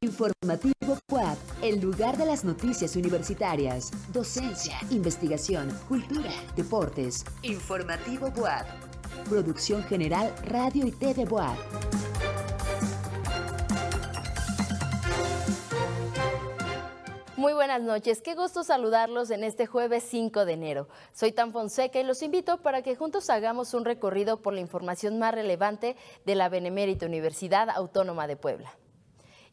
Informativo WAP, el lugar de las noticias universitarias, docencia, investigación, cultura, deportes. Informativo WAP. Producción General Radio y TV WAP. Muy buenas noches, qué gusto saludarlos en este jueves 5 de enero. Soy Tan Fonseca y los invito para que juntos hagamos un recorrido por la información más relevante de la Benemérita Universidad Autónoma de Puebla.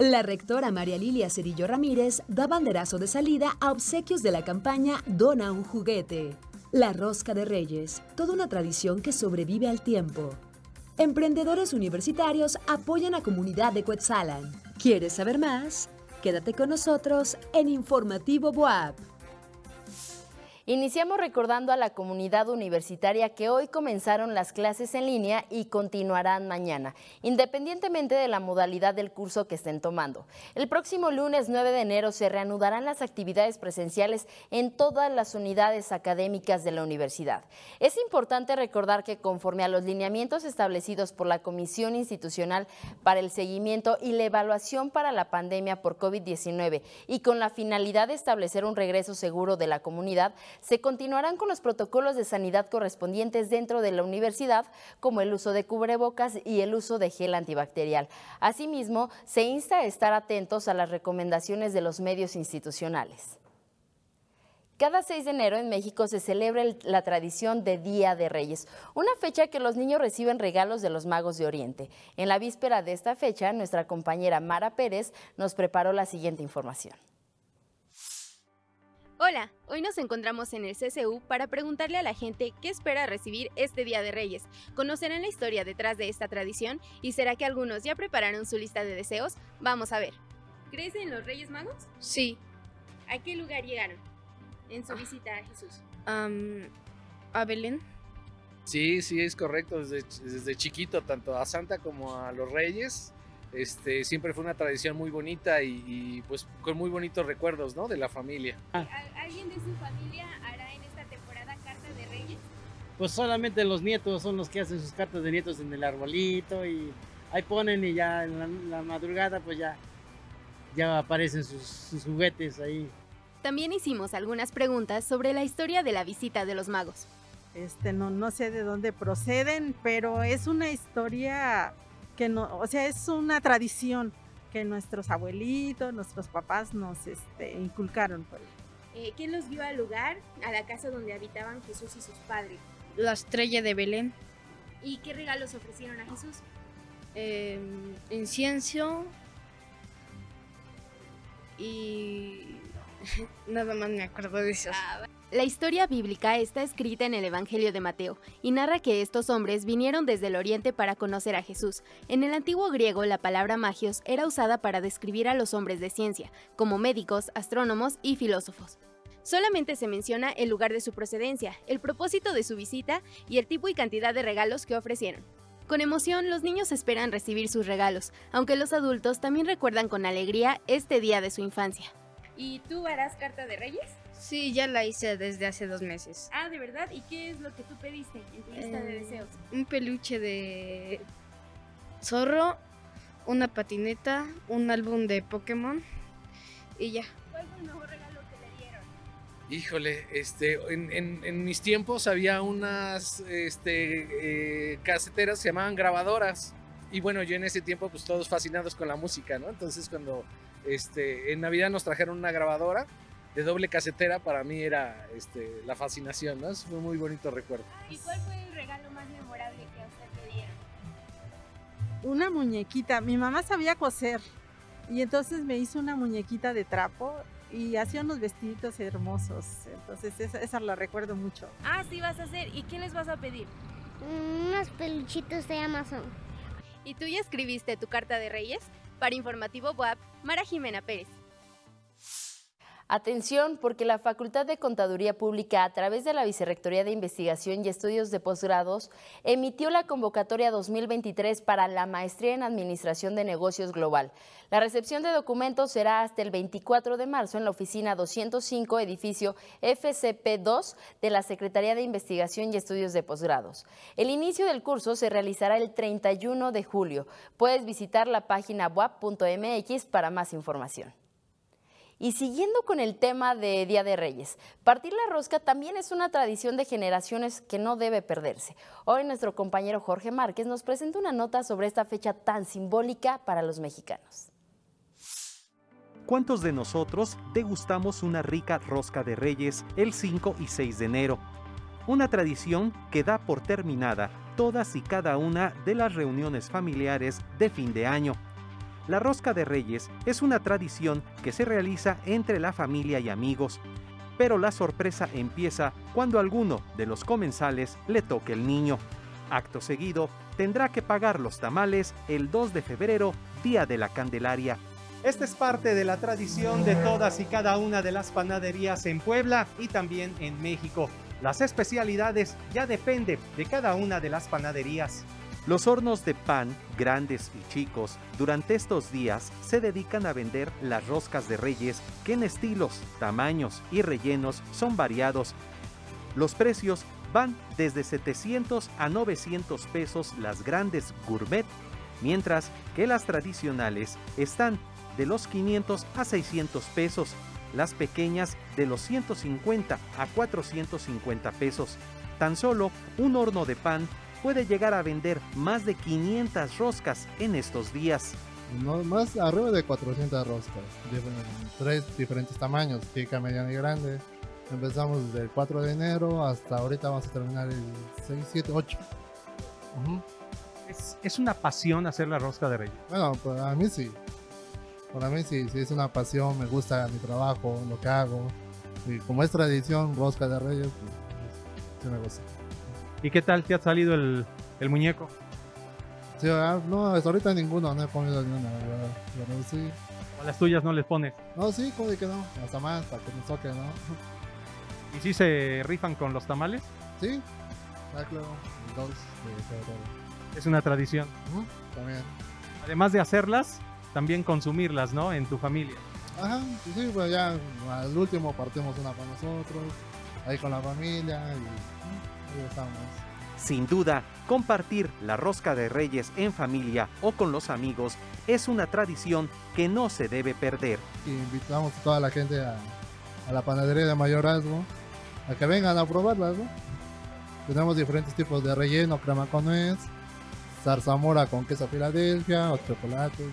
La rectora María Lilia Cedillo Ramírez da banderazo de salida a obsequios de la campaña Dona un juguete. La rosca de reyes, toda una tradición que sobrevive al tiempo. Emprendedores universitarios apoyan a comunidad de Cuetzalan. ¿Quieres saber más? Quédate con nosotros en Informativo Boab. Iniciamos recordando a la comunidad universitaria que hoy comenzaron las clases en línea y continuarán mañana, independientemente de la modalidad del curso que estén tomando. El próximo lunes 9 de enero se reanudarán las actividades presenciales en todas las unidades académicas de la universidad. Es importante recordar que conforme a los lineamientos establecidos por la Comisión Institucional para el Seguimiento y la Evaluación para la Pandemia por COVID-19 y con la finalidad de establecer un regreso seguro de la comunidad, se continuarán con los protocolos de sanidad correspondientes dentro de la universidad, como el uso de cubrebocas y el uso de gel antibacterial. Asimismo, se insta a estar atentos a las recomendaciones de los medios institucionales. Cada 6 de enero en México se celebra la tradición de Día de Reyes, una fecha que los niños reciben regalos de los magos de Oriente. En la víspera de esta fecha, nuestra compañera Mara Pérez nos preparó la siguiente información. Hola, hoy nos encontramos en el CCU para preguntarle a la gente qué espera recibir este Día de Reyes. ¿Conocerán la historia detrás de esta tradición? ¿Y será que algunos ya prepararon su lista de deseos? Vamos a ver. ¿Crees en los Reyes Magos? Sí. ¿A qué lugar llegaron en su visita a Jesús? a Belén. Sí, sí, es correcto. Desde, desde chiquito, tanto a Santa como a los Reyes, este, siempre fue una tradición muy bonita y, pues con muy bonitos recuerdos, ¿no? De la familia. ¿Alguien de su familia hará en esta temporada cartas de reyes? Pues solamente los nietos son los que hacen sus cartas de nietos en el arbolito y ahí ponen y ya en la, madrugada pues ya, ya aparecen sus, sus juguetes ahí. También hicimos algunas preguntas sobre la historia de la visita de los magos. Este, no, no sé de dónde proceden, pero es una historia no, o sea, es una tradición que nuestros abuelitos, nuestros papás nos este, inculcaron. Eh, ¿Quién los vio al lugar, a la casa donde habitaban Jesús y sus padres? La estrella de Belén. ¿Y qué regalos ofrecieron a Jesús? Eh, incienso y nada más me acuerdo de eso. Ah, la historia bíblica está escrita en el Evangelio de Mateo y narra que estos hombres vinieron desde el oriente para conocer a Jesús. En el antiguo griego la palabra magios era usada para describir a los hombres de ciencia, como médicos, astrónomos y filósofos. Solamente se menciona el lugar de su procedencia, el propósito de su visita y el tipo y cantidad de regalos que ofrecieron. Con emoción, los niños esperan recibir sus regalos, aunque los adultos también recuerdan con alegría este día de su infancia. ¿Y tú harás carta de reyes? Sí, ya la hice desde hace dos meses. Ah, ¿de verdad? ¿Y qué es lo que tú pediste en tu lista de eh, deseos? Un peluche de zorro, una patineta, un álbum de Pokémon y ya. ¿Cuál fue el mejor regalo que le dieron? Híjole, este, en, mis tiempos había unas este, eh, caseteras que se llamaban grabadoras. Y bueno, yo en ese tiempo, pues todos fascinados con la música, ¿no? Entonces, cuando este, en Navidad nos trajeron una grabadora, de doble casetera para mí era este, la fascinación, ¿no? fue un muy bonito recuerdo. ¿Y cuál fue el regalo más memorable que a usted le dieron? Una muñequita. Mi mamá sabía coser y entonces me hizo una muñequita de trapo y hacía unos vestiditos hermosos. Entonces esa, esa la recuerdo mucho. Ah, sí vas a hacer. ¿Y qué les vas a pedir? Unos peluchitos de Amazon. ¿Y tú ya escribiste tu carta de Reyes? Para Informativo WAP, Mara Jimena Pérez. Atención, porque la Facultad de Contaduría Pública, a través de la Vicerrectoría de Investigación y Estudios de Posgrados, emitió la convocatoria 2023 para la Maestría en Administración de Negocios Global. La recepción de documentos será hasta el 24 de marzo en la oficina 205, edificio FCP2 de la Secretaría de Investigación y Estudios de Posgrados. El inicio del curso se realizará el 31 de julio. Puedes visitar la página web.mx para más información. Y siguiendo con el tema de Día de Reyes, partir la rosca también es una tradición de generaciones que no debe perderse. Hoy nuestro compañero Jorge Márquez nos presenta una nota sobre esta fecha tan simbólica para los mexicanos. ¿Cuántos de nosotros degustamos una rica rosca de reyes el 5 y 6 de enero? Una tradición que da por terminada todas y cada una de las reuniones familiares de fin de año la rosca de reyes es una tradición que se realiza entre la familia y amigos, pero la sorpresa empieza cuando alguno de los comensales le toque el niño. Acto seguido, tendrá que pagar los tamales el 2 de febrero, Día de la Candelaria. Esta es parte de la tradición de todas y cada una de las panaderías en Puebla y también en México. Las especialidades ya dependen de cada una de las panaderías. Los hornos de pan, grandes y chicos, durante estos días se dedican a vender las roscas de reyes que en estilos, tamaños y rellenos son variados. Los precios van desde 700 a 900 pesos las grandes gourmet, mientras que las tradicionales están de los 500 a 600 pesos, las pequeñas de los 150 a 450 pesos. Tan solo un horno de pan puede llegar a vender más de 500 roscas en estos días. No, más arriba de 400 roscas, de tres diferentes tamaños, chica, mediana y grande. Empezamos desde el 4 de enero hasta ahorita vamos a terminar el 6, 7, 8. ¿Es, ¿Es, una pasión hacer la rosca de reyes? Bueno, para mí sí. Para mí sí, sí es una pasión, me gusta mi trabajo, lo que hago. Y como es tradición, rosca de reyes, pues, sí me gusta. ¿Y qué tal te ha salido el, el muñeco? Sí, ah, no, hasta ahorita ninguno, no he comido ni una, pero sí. ¿O las tuyas no les pones? No, sí, como de que no, hasta más, para que me toque, ¿no? ¿Y si se rifan con los tamales? Sí, ah, claro, dos. Es una tradición. también. Además de hacerlas, también consumirlas, ¿no? En tu familia. Ajá, sí, pues ya al último partimos una para nosotros, ahí con la familia y sin duda, compartir la rosca de reyes en familia o con los amigos es una tradición que no se debe perder. invitamos a toda la gente a, la panadería de mayorazgo a que vengan a probarla. Tenemos diferentes tipos de relleno, crema con nuez, zarzamora con queso Filadelfia o chocolate.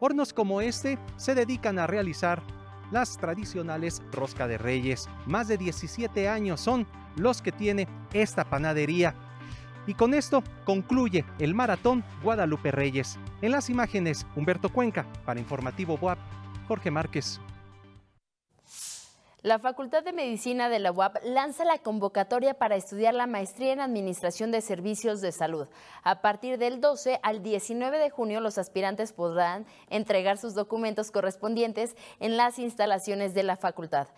Hornos como este se dedican a realizar las tradicionales rosca de reyes. Más de 17 años son los que tiene esta panadería. Y con esto concluye el maratón Guadalupe Reyes. En las imágenes, Humberto Cuenca, para Informativo WAP, Jorge Márquez. La Facultad de Medicina de la UAP lanza la convocatoria para estudiar la maestría en Administración de Servicios de Salud. A partir del 12 al 19 de junio, los aspirantes podrán entregar sus documentos correspondientes en las instalaciones de la facultad.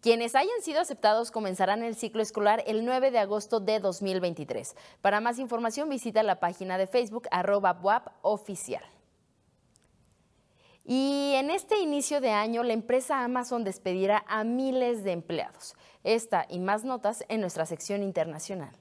Quienes hayan sido aceptados comenzarán el ciclo escolar el 9 de agosto de 2023. Para más información visita la página de Facebook arroba oficial. Y en este inicio de año, la empresa Amazon despedirá a miles de empleados. Esta y más notas en nuestra sección internacional.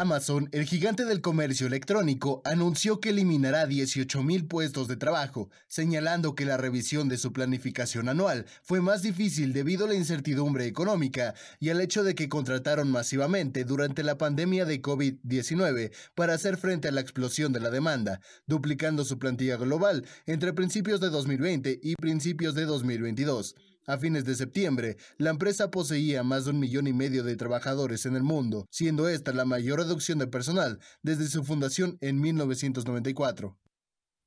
Amazon, el gigante del comercio electrónico, anunció que eliminará 18.000 puestos de trabajo, señalando que la revisión de su planificación anual fue más difícil debido a la incertidumbre económica y al hecho de que contrataron masivamente durante la pandemia de COVID-19 para hacer frente a la explosión de la demanda, duplicando su plantilla global entre principios de 2020 y principios de 2022. A fines de septiembre, la empresa poseía más de un millón y medio de trabajadores en el mundo, siendo esta la mayor reducción de personal desde su fundación en 1994.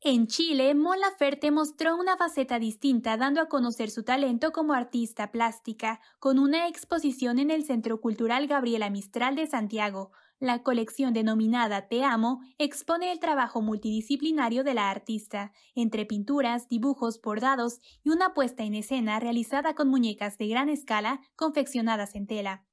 En Chile, Mon Laferte mostró una faceta distinta dando a conocer su talento como artista plástica, con una exposición en el Centro Cultural Gabriela Mistral de Santiago, La colección denominada Te Amo expone el trabajo multidisciplinario de la artista, entre pinturas, dibujos, bordados y una puesta en escena realizada con muñecas de gran escala confeccionadas en tela.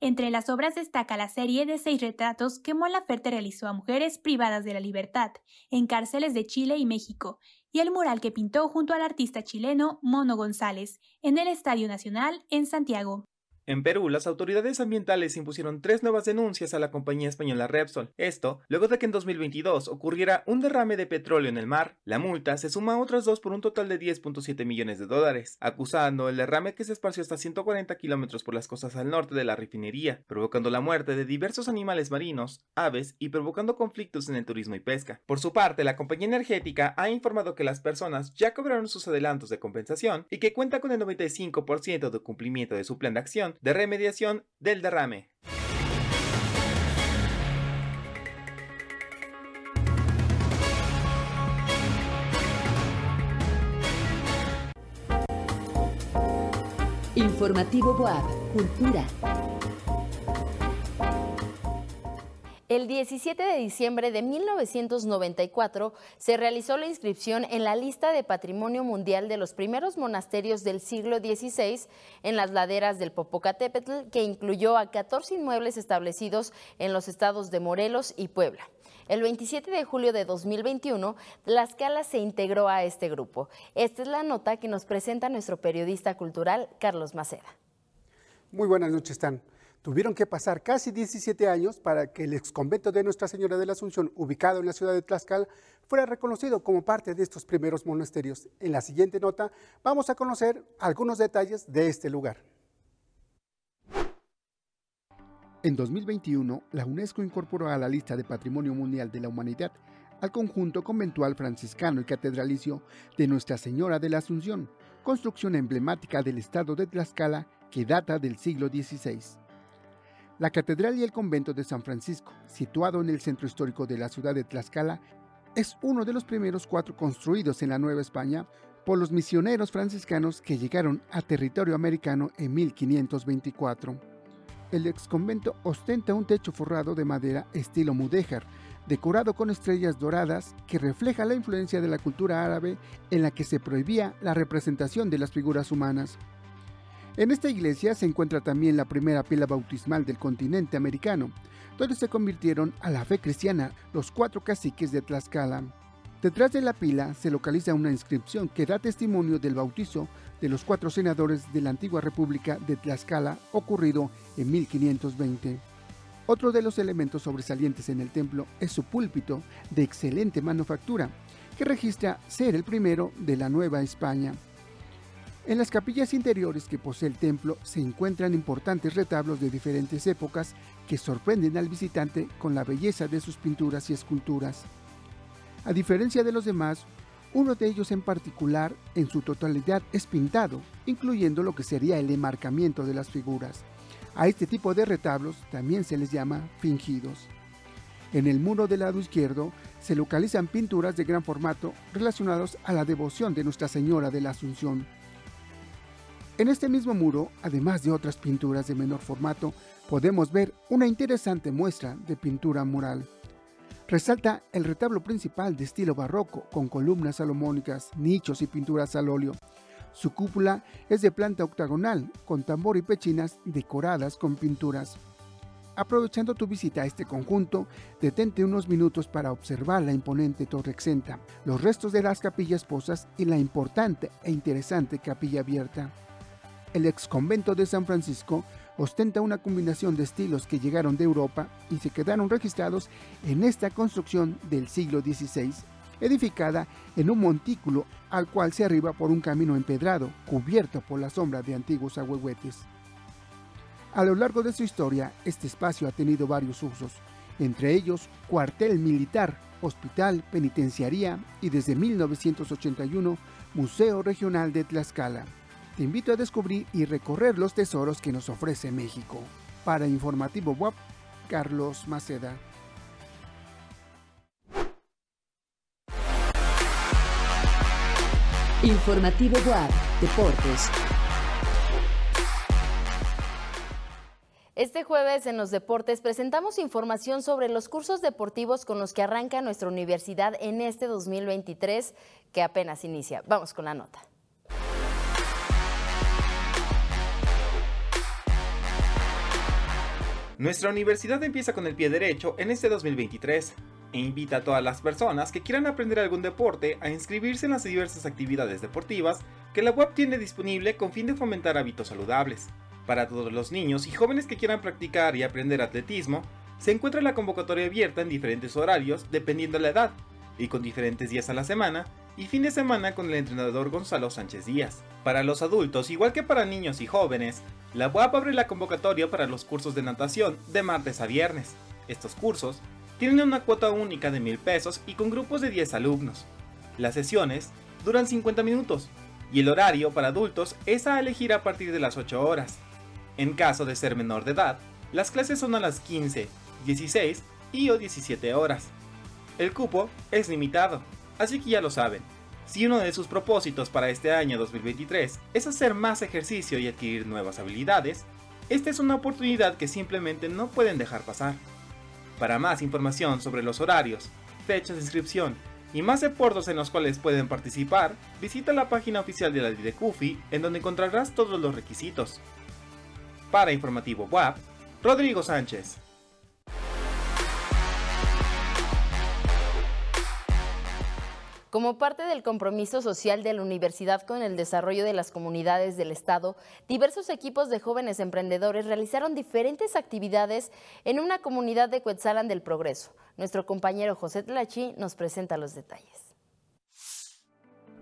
Entre las obras destaca la serie de seis retratos que Mola Ferte realizó a mujeres privadas de la libertad en cárceles de Chile y México, y el mural que pintó junto al artista chileno Mono González en el Estadio Nacional en Santiago. En Perú, las autoridades ambientales impusieron tres nuevas denuncias a la compañía española Repsol. Esto, luego de que en 2022 ocurriera un derrame de petróleo en el mar. La multa se suma a otras dos por un total de 10.7 millones de dólares, acusando el derrame que se esparció hasta 140 kilómetros por las costas al norte de la refinería, provocando la muerte de diversos animales marinos, aves y provocando conflictos en el turismo y pesca. Por su parte, la compañía energética ha informado que las personas ya cobraron sus adelantos de compensación y que cuenta con el 95% de cumplimiento de su plan de acción de remediación del derrame. Informativo Boab, Cultura. El 17 de diciembre de 1994 se realizó la inscripción en la lista de Patrimonio Mundial de los primeros monasterios del siglo XVI en las laderas del Popocatépetl, que incluyó a 14 inmuebles establecidos en los estados de Morelos y Puebla. El 27 de julio de 2021, Tlaxcala se integró a este grupo. Esta es la nota que nos presenta nuestro periodista cultural, Carlos Maceda. Muy buenas noches, Stan. Tuvieron que pasar casi 17 años para que el exconvento de Nuestra Señora de la Asunción, ubicado en la ciudad de Tlaxcala, fuera reconocido como parte de estos primeros monasterios. En la siguiente nota vamos a conocer algunos detalles de este lugar. En 2021, la UNESCO incorporó a la lista de Patrimonio Mundial de la Humanidad al conjunto conventual franciscano y catedralicio de Nuestra Señora de la Asunción, construcción emblemática del estado de Tlaxcala que data del siglo XVI. La catedral y el convento de San Francisco, situado en el centro histórico de la ciudad de Tlaxcala, es uno de los primeros cuatro construidos en la Nueva España por los misioneros franciscanos que llegaron a territorio americano en 1524. El exconvento ostenta un techo forrado de madera estilo mudéjar, decorado con estrellas doradas que refleja la influencia de la cultura árabe en la que se prohibía la representación de las figuras humanas. En esta iglesia se encuentra también la primera pila bautismal del continente americano, donde se convirtieron a la fe cristiana los cuatro caciques de Tlaxcala. Detrás de la pila se localiza una inscripción que da testimonio del bautizo de los cuatro senadores de la antigua República de Tlaxcala ocurrido en 1520. Otro de los elementos sobresalientes en el templo es su púlpito de excelente manufactura, que registra ser el primero de la Nueva España. En las capillas interiores que posee el templo se encuentran importantes retablos de diferentes épocas que sorprenden al visitante con la belleza de sus pinturas y esculturas. A diferencia de los demás, uno de ellos en particular en su totalidad es pintado, incluyendo lo que sería el enmarcamiento de las figuras. A este tipo de retablos también se les llama fingidos. En el muro del lado izquierdo se localizan pinturas de gran formato relacionados a la devoción de Nuestra Señora de la Asunción. En este mismo muro, además de otras pinturas de menor formato, podemos ver una interesante muestra de pintura mural. Resalta el retablo principal de estilo barroco, con columnas salomónicas, nichos y pinturas al óleo. Su cúpula es de planta octagonal, con tambor y pechinas decoradas con pinturas. Aprovechando tu visita a este conjunto, detente unos minutos para observar la imponente torre exenta, los restos de las capillas posas y la importante e interesante capilla abierta. El ex convento de San Francisco ostenta una combinación de estilos que llegaron de Europa y se quedaron registrados en esta construcción del siglo XVI, edificada en un montículo al cual se arriba por un camino empedrado, cubierto por la sombra de antiguos ahuehuetes. A lo largo de su historia, este espacio ha tenido varios usos, entre ellos cuartel militar, hospital, penitenciaría y desde 1981 Museo Regional de Tlaxcala te invito a descubrir y recorrer los tesoros que nos ofrece México. Para Informativo WAP, Carlos Maceda. Informativo WAP, Deportes. Este jueves en los deportes presentamos información sobre los cursos deportivos con los que arranca nuestra universidad en este 2023 que apenas inicia. Vamos con la nota. Nuestra universidad empieza con el pie derecho en este 2023 e invita a todas las personas que quieran aprender algún deporte a inscribirse en las diversas actividades deportivas que la web tiene disponible con fin de fomentar hábitos saludables. Para todos los niños y jóvenes que quieran practicar y aprender atletismo, se encuentra la convocatoria abierta en diferentes horarios dependiendo de la edad y con diferentes días a la semana y fin de semana con el entrenador Gonzalo Sánchez Díaz. Para los adultos, igual que para niños y jóvenes, la UAP abre la convocatoria para los cursos de natación de martes a viernes. Estos cursos tienen una cuota única de mil pesos y con grupos de 10 alumnos. Las sesiones duran 50 minutos y el horario para adultos es a elegir a partir de las 8 horas. En caso de ser menor de edad, las clases son a las 15, 16 y o 17 horas. El cupo es limitado, así que ya lo saben. Si uno de sus propósitos para este año 2023 es hacer más ejercicio y adquirir nuevas habilidades, esta es una oportunidad que simplemente no pueden dejar pasar. Para más información sobre los horarios, fechas de inscripción y más deportes en los cuales pueden participar, visita la página oficial de la Didecufi en donde encontrarás todos los requisitos. Para Informativo WAP, Rodrigo Sánchez. Como parte del compromiso social de la universidad con el desarrollo de las comunidades del Estado, diversos equipos de jóvenes emprendedores realizaron diferentes actividades en una comunidad de Cuetzalan del Progreso. Nuestro compañero José Tlachi nos presenta los detalles.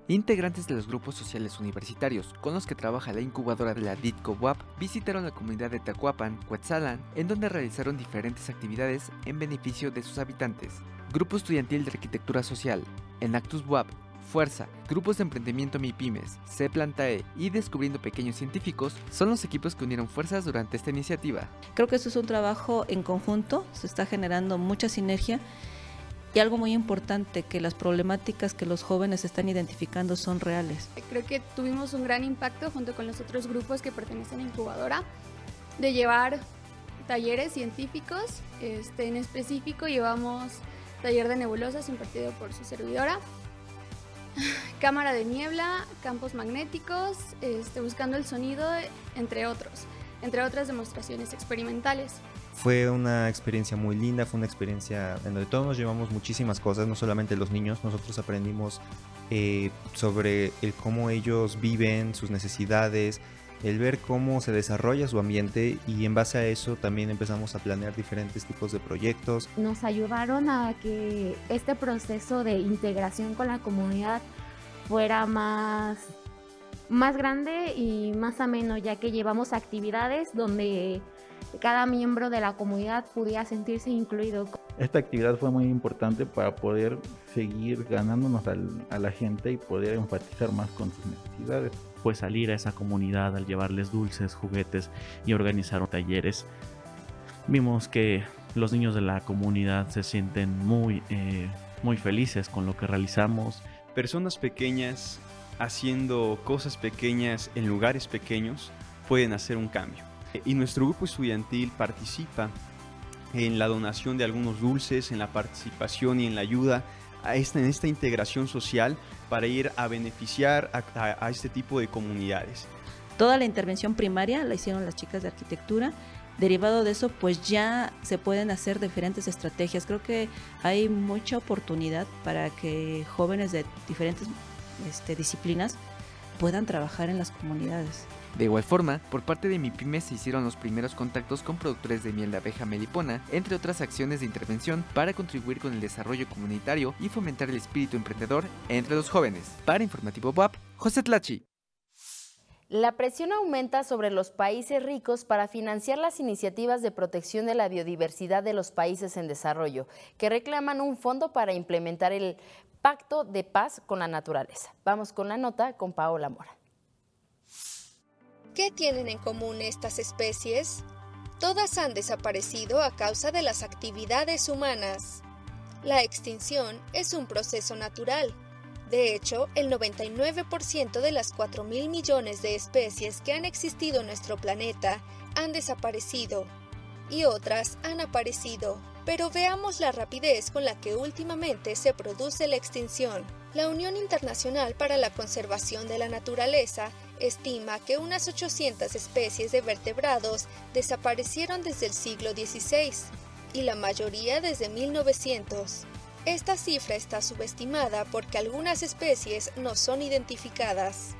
Integrantes de los grupos sociales universitarios con los que trabaja la incubadora de la DITCO WAP visitaron la comunidad de Tacuapan, Cuetzalan, en donde realizaron diferentes actividades en beneficio de sus habitantes. Grupo Estudiantil de Arquitectura Social, Enactus WAP, Fuerza, Grupos de Emprendimiento MIPIMES, C Plantae y Descubriendo Pequeños Científicos son los equipos que unieron fuerzas durante esta iniciativa. Creo que esto es un trabajo en conjunto, se está generando mucha sinergia y algo muy importante, que las problemáticas que los jóvenes están identificando son reales. Creo que tuvimos un gran impacto junto con los otros grupos que pertenecen a Incubadora de llevar talleres científicos, este, en específico llevamos taller de nebulosas impartido por su servidora, cámara de niebla, campos magnéticos, este, buscando el sonido, entre otros, entre otras demostraciones experimentales. Fue una experiencia muy linda, fue una experiencia en donde todos nos llevamos muchísimas cosas, no solamente los niños, nosotros aprendimos eh, sobre cómo ellos viven, sus necesidades, el ver cómo se desarrolla su ambiente y en base a eso también empezamos a planear diferentes tipos de proyectos. Nos ayudaron a que este proceso de integración con la comunidad fuera más, más grande y más ameno, ya que llevamos actividades donde cada miembro de la comunidad pudiera sentirse incluido. Esta actividad fue muy importante para poder seguir ganándonos a la gente y poder enfatizar más con sus necesidades pues salir a esa comunidad al llevarles dulces, juguetes y organizar talleres. Vimos que los niños de la comunidad se sienten muy, eh, muy felices con lo que realizamos. Personas pequeñas haciendo cosas pequeñas en lugares pequeños pueden hacer un cambio. Y nuestro grupo estudiantil participa en la donación de algunos dulces, en la participación y en la ayuda esta, en esta integración social para ir a beneficiar a, este tipo de comunidades. Toda la intervención primaria la hicieron las chicas de arquitectura. Derivado de eso, pues ya se pueden hacer diferentes estrategias. Creo que hay mucha oportunidad para que jóvenes de diferentes este, disciplinas puedan trabajar en las comunidades. De igual forma, por parte de MIPYME se hicieron los primeros contactos con productores de miel de abeja melipona, entre otras acciones de intervención para contribuir con el desarrollo comunitario y fomentar el espíritu emprendedor entre los jóvenes. Para Informativo WAP, José Tlachi. La presión aumenta sobre los países ricos para financiar las iniciativas de protección de la biodiversidad de los países en desarrollo, que reclaman un fondo para implementar el Pacto de Paz con la Naturaleza. Vamos con la nota con Paola Mora. ¿Qué tienen en común estas especies? Todas han desaparecido a causa de las actividades humanas. La extinción es un proceso natural. De hecho, el 99% de las 4.000 millones de especies que han existido en nuestro planeta han desaparecido. y otras han aparecido. Pero veamos la rapidez con la que últimamente se produce la extinción. La Unión Internacional para la Conservación de la Naturaleza estima que unas 800 especies de vertebrados desaparecieron desde el siglo XVI y la mayoría desde 1900. Esta cifra está subestimada porque algunas especies no son identificadas.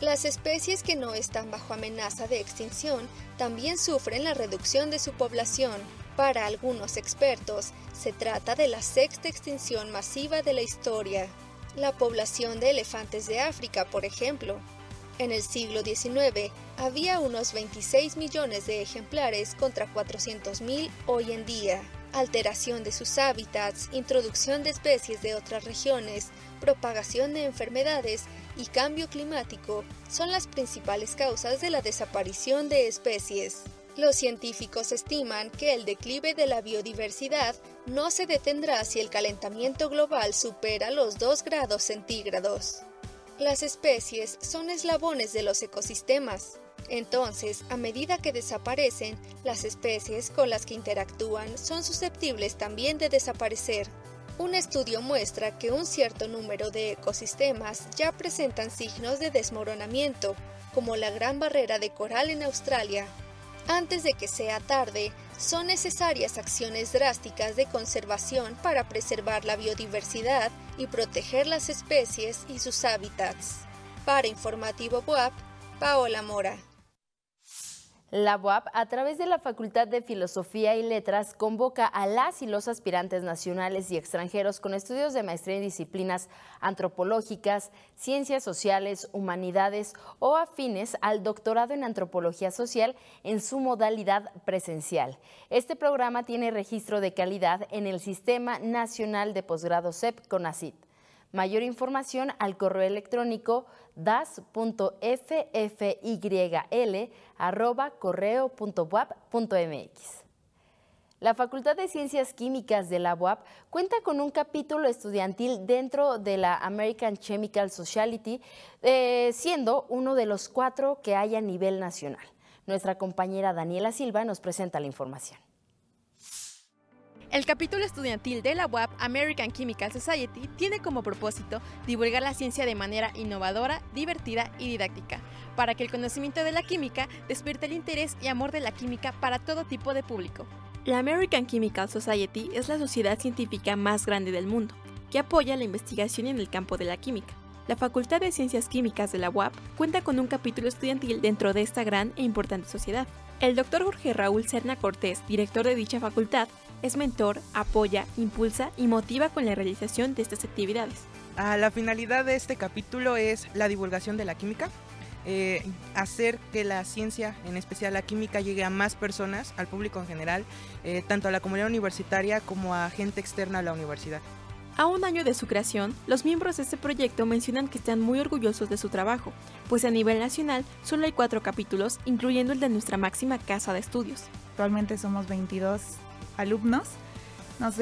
Las especies que no están bajo amenaza de extinción también sufren la reducción de su población. Para algunos expertos, se trata de la sexta extinción masiva de la historia. La población de elefantes de África, por ejemplo. En el siglo XIX había unos 26 millones de ejemplares contra 400.000 hoy en día. Alteración de sus hábitats, introducción de especies de otras regiones, propagación de enfermedades y cambio climático son las principales causas de la desaparición de especies. Los científicos estiman que el declive de la biodiversidad no se detendrá si el calentamiento global supera los 2 grados centígrados. Las especies son eslabones de los ecosistemas. Entonces, a medida que desaparecen, las especies con las que interactúan son susceptibles también de desaparecer. Un estudio muestra que un cierto número de ecosistemas ya presentan signos de desmoronamiento, como la Gran Barrera de Coral en Australia. Antes de que sea tarde, son necesarias acciones drásticas de conservación para preservar la biodiversidad y proteger las especies y sus hábitats. Para Informativo WAP, Paola Mora. La UAP, a través de la Facultad de Filosofía y Letras, convoca a las y los aspirantes nacionales y extranjeros con estudios de maestría en disciplinas antropológicas, ciencias sociales, humanidades o afines al doctorado en antropología social en su modalidad presencial. Este programa tiene registro de calidad en el Sistema Nacional de Posgrado CEP CONACIT. Mayor información al correo electrónico das.fyl.correo.wap.mx. La Facultad de Ciencias Químicas de la UAP cuenta con un capítulo estudiantil dentro de la American Chemical Society, eh, siendo uno de los cuatro que hay a nivel nacional. Nuestra compañera Daniela Silva nos presenta la información. El capítulo estudiantil de la UAP American Chemical Society tiene como propósito divulgar la ciencia de manera innovadora, divertida y didáctica, para que el conocimiento de la química despierte el interés y amor de la química para todo tipo de público. La American Chemical Society es la sociedad científica más grande del mundo, que apoya la investigación en el campo de la química. La Facultad de Ciencias Químicas de la UAP cuenta con un capítulo estudiantil dentro de esta gran e importante sociedad. El doctor Jorge Raúl Serna Cortés, director de dicha facultad, es mentor, apoya, impulsa y motiva con la realización de estas actividades. Ah, la finalidad de este capítulo es la divulgación de la química, eh, hacer que la ciencia, en especial la química, llegue a más personas, al público en general, eh, tanto a la comunidad universitaria como a gente externa a la universidad. A un año de su creación, los miembros de este proyecto mencionan que están muy orgullosos de su trabajo, pues a nivel nacional solo hay cuatro capítulos, incluyendo el de nuestra máxima casa de estudios. Actualmente somos 22 alumnos. Nos,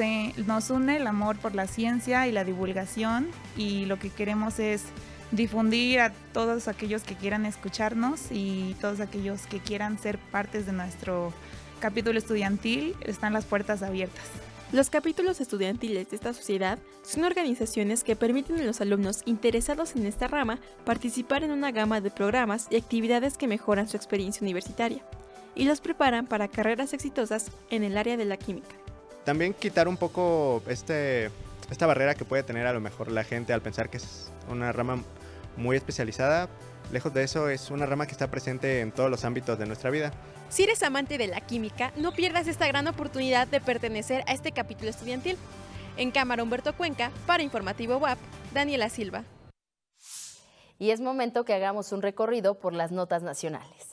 nos une el amor por la ciencia y la divulgación y lo que queremos es difundir a todos aquellos que quieran escucharnos y todos aquellos que quieran ser partes de nuestro capítulo estudiantil. Están las puertas abiertas. Los capítulos estudiantiles de esta sociedad son organizaciones que permiten a los alumnos interesados en esta rama participar en una gama de programas y actividades que mejoran su experiencia universitaria y los preparan para carreras exitosas en el área de la química. También quitar un poco este, esta barrera que puede tener a lo mejor la gente al pensar que es una rama muy especializada. Lejos de eso, es una rama que está presente en todos los ámbitos de nuestra vida. Si eres amante de la química, no pierdas esta gran oportunidad de pertenecer a este capítulo estudiantil. En Cámara Humberto Cuenca, para Informativo WAP, Daniela Silva. Y es momento que hagamos un recorrido por las notas nacionales.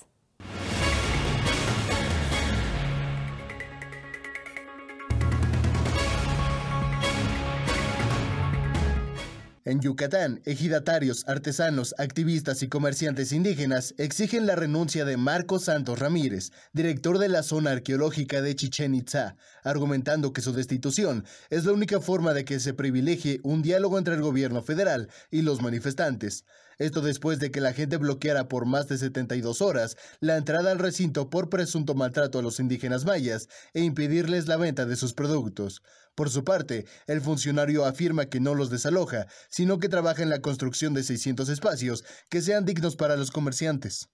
En Yucatán, ejidatarios, artesanos, activistas y comerciantes indígenas exigen la renuncia de Marcos Santos Ramírez, director de la zona arqueológica de Chichen Itza, argumentando que su destitución es la única forma de que se privilegie un diálogo entre el gobierno federal y los manifestantes. Esto después de que la gente bloqueara por más de 72 horas la entrada al recinto por presunto maltrato a los indígenas mayas e impedirles la venta de sus productos. Por su parte, el funcionario afirma que no los desaloja, sino que trabaja en la construcción de 600 espacios que sean dignos para los comerciantes.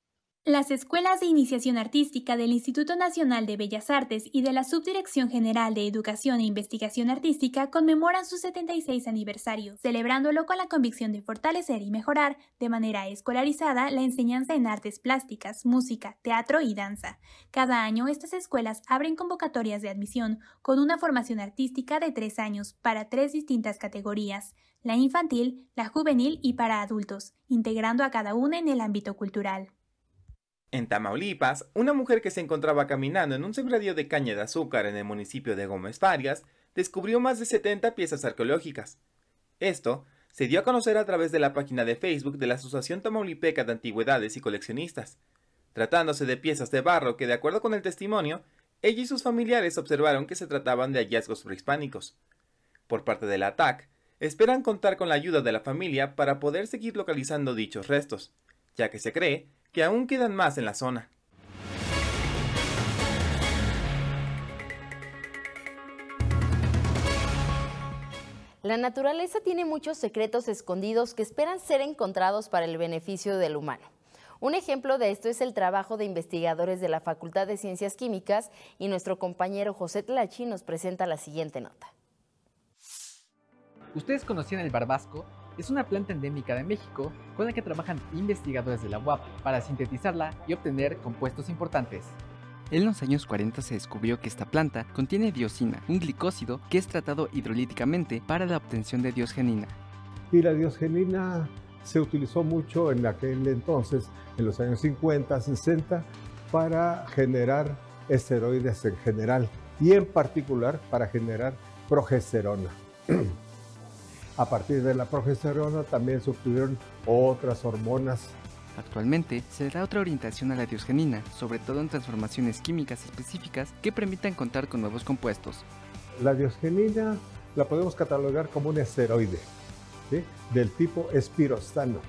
Las escuelas de iniciación artística del Instituto Nacional de Bellas Artes y de la Subdirección General de Educación e Investigación Artística conmemoran su 76 aniversario, celebrándolo con la convicción de fortalecer y mejorar de manera escolarizada la enseñanza en artes plásticas, música, teatro y danza. Cada año estas escuelas abren convocatorias de admisión con una formación artística de tres años para tres distintas categorías, la infantil, la juvenil y para adultos, integrando a cada una en el ámbito cultural. En Tamaulipas, una mujer que se encontraba caminando en un sembradío de caña de azúcar en el municipio de Gómez Farias descubrió más de 70 piezas arqueológicas. Esto se dio a conocer a través de la página de Facebook de la Asociación Tamaulipeca de Antigüedades y Coleccionistas. Tratándose de piezas de barro que, de acuerdo con el testimonio, ella y sus familiares observaron que se trataban de hallazgos prehispánicos. Por parte de la ATAC, esperan contar con la ayuda de la familia para poder seguir localizando dichos restos, ya que se cree que aún quedan más en la zona. La naturaleza tiene muchos secretos escondidos que esperan ser encontrados para el beneficio del humano. Un ejemplo de esto es el trabajo de investigadores de la Facultad de Ciencias Químicas y nuestro compañero José Tlachi nos presenta la siguiente nota. ¿Ustedes conocían el barbasco? Es una planta endémica de México con la que trabajan investigadores de la UAP para sintetizarla y obtener compuestos importantes. En los años 40 se descubrió que esta planta contiene diosina, un glicósido que es tratado hidrolíticamente para la obtención de diosgenina. Y la diosgenina se utilizó mucho en aquel entonces, en los años 50, 60, para generar esteroides en general y en particular para generar progesterona. A partir de la progesterona también se obtuvieron otras hormonas. Actualmente se da otra orientación a la diosgenina, sobre todo en transformaciones químicas específicas que permitan contar con nuevos compuestos. La diosgenina la podemos catalogar como un esteroide del tipo espirostano.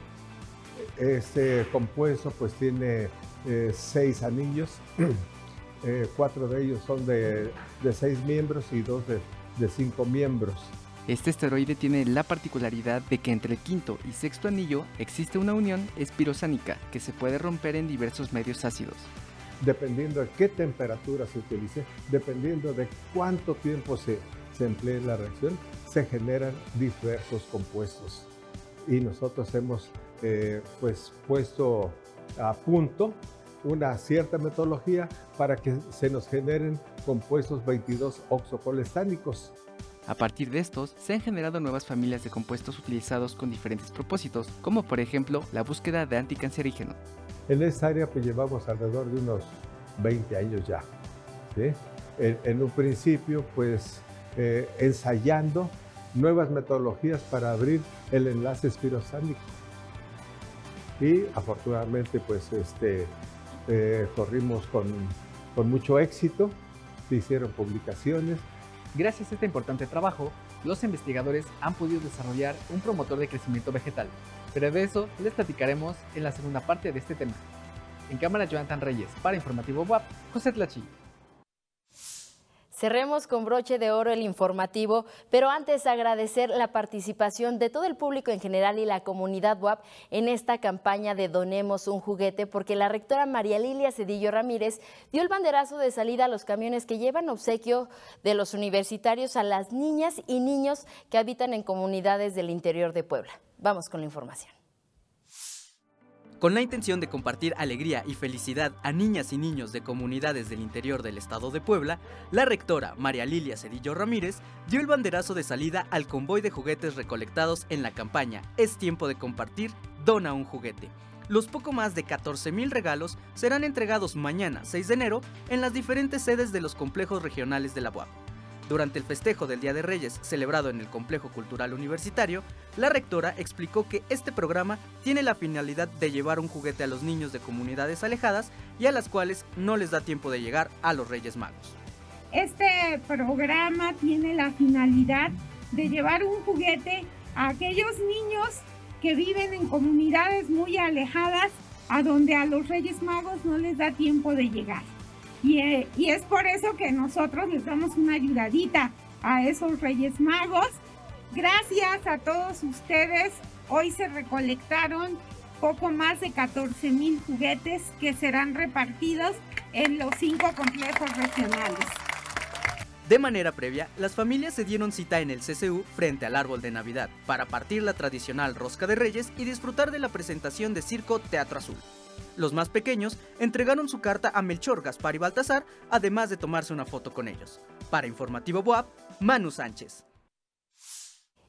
Este compuesto pues tiene eh, seis anillos, eh, cuatro de ellos son de, seis miembros y dos de cinco miembros. Este esteroide tiene la particularidad de que entre el quinto y sexto anillo existe una unión espirosánica que se puede romper en diversos medios ácidos. Dependiendo de qué temperatura se utilice, dependiendo de cuánto tiempo se, se emplee la reacción, se generan diversos compuestos. Y nosotros hemos eh, pues, puesto a punto una cierta metodología para que se nos generen compuestos 22 oxocolestánicos a partir de estos, se han generado nuevas familias de compuestos utilizados con diferentes propósitos, como por ejemplo la búsqueda de anticancerígeno. En esta área pues llevamos alrededor de unos 20 años ya. En, un principio pues eh, ensayando nuevas metodologías para abrir el enlace espirosánico. Y afortunadamente pues este, eh, corrimos con, con mucho éxito, se hicieron publicaciones Gracias a este importante trabajo, los investigadores han podido desarrollar un promotor de crecimiento vegetal, pero de eso les platicaremos en la segunda parte de este tema. En cámara Jonathan Reyes, para Informativo WAP, José Tlachi. Cerremos con broche de oro el informativo, pero antes agradecer la participación de todo el público en general y la comunidad WAP en esta campaña de Donemos un juguete, porque la rectora María Lilia Cedillo Ramírez dio el banderazo de salida a los camiones que llevan obsequio de los universitarios a las niñas y niños que habitan en comunidades del interior de Puebla. Vamos con la información. Con la intención de compartir alegría y felicidad a niñas y niños de comunidades del interior del estado de Puebla, la rectora María Lilia Cedillo Ramírez dio el banderazo de salida al convoy de juguetes recolectados en la campaña Es tiempo de compartir, dona un juguete. Los poco más de 14.000 regalos serán entregados mañana 6 de enero en las diferentes sedes de los complejos regionales de la UAP. Durante el festejo del Día de Reyes celebrado en el Complejo Cultural Universitario, la rectora explicó que este programa tiene la finalidad de llevar un juguete a los niños de comunidades alejadas y a las cuales no les da tiempo de llegar a los Reyes Magos. Este programa tiene la finalidad de llevar un juguete a aquellos niños que viven en comunidades muy alejadas a donde a los Reyes Magos no les da tiempo de llegar. Y, eh, y, es por eso que nosotros les damos una ayudadita a esos Reyes Magos. Gracias a todos ustedes. Hoy se recolectaron poco más de 14 mil juguetes que serán repartidos en los cinco complejos regionales. De manera previa, las familias se dieron cita en el CCU frente al árbol de Navidad para partir la tradicional rosca de Reyes y disfrutar de la presentación de Circo Teatro Azul. Los más pequeños entregaron su carta a Melchor, Gaspar y Baltasar, además de tomarse una foto con ellos. Para Informativo Boab, Manu Sánchez.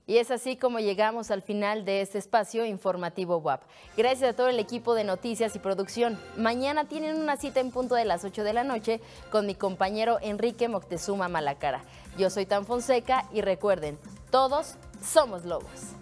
Y es así como llegamos al final de este espacio informativo WAP. Gracias a todo el equipo de noticias y producción. Mañana tienen una cita en punto de las 8 de la noche con mi compañero Enrique Moctezuma Malacara. Yo soy Tan Fonseca y recuerden, todos somos lobos.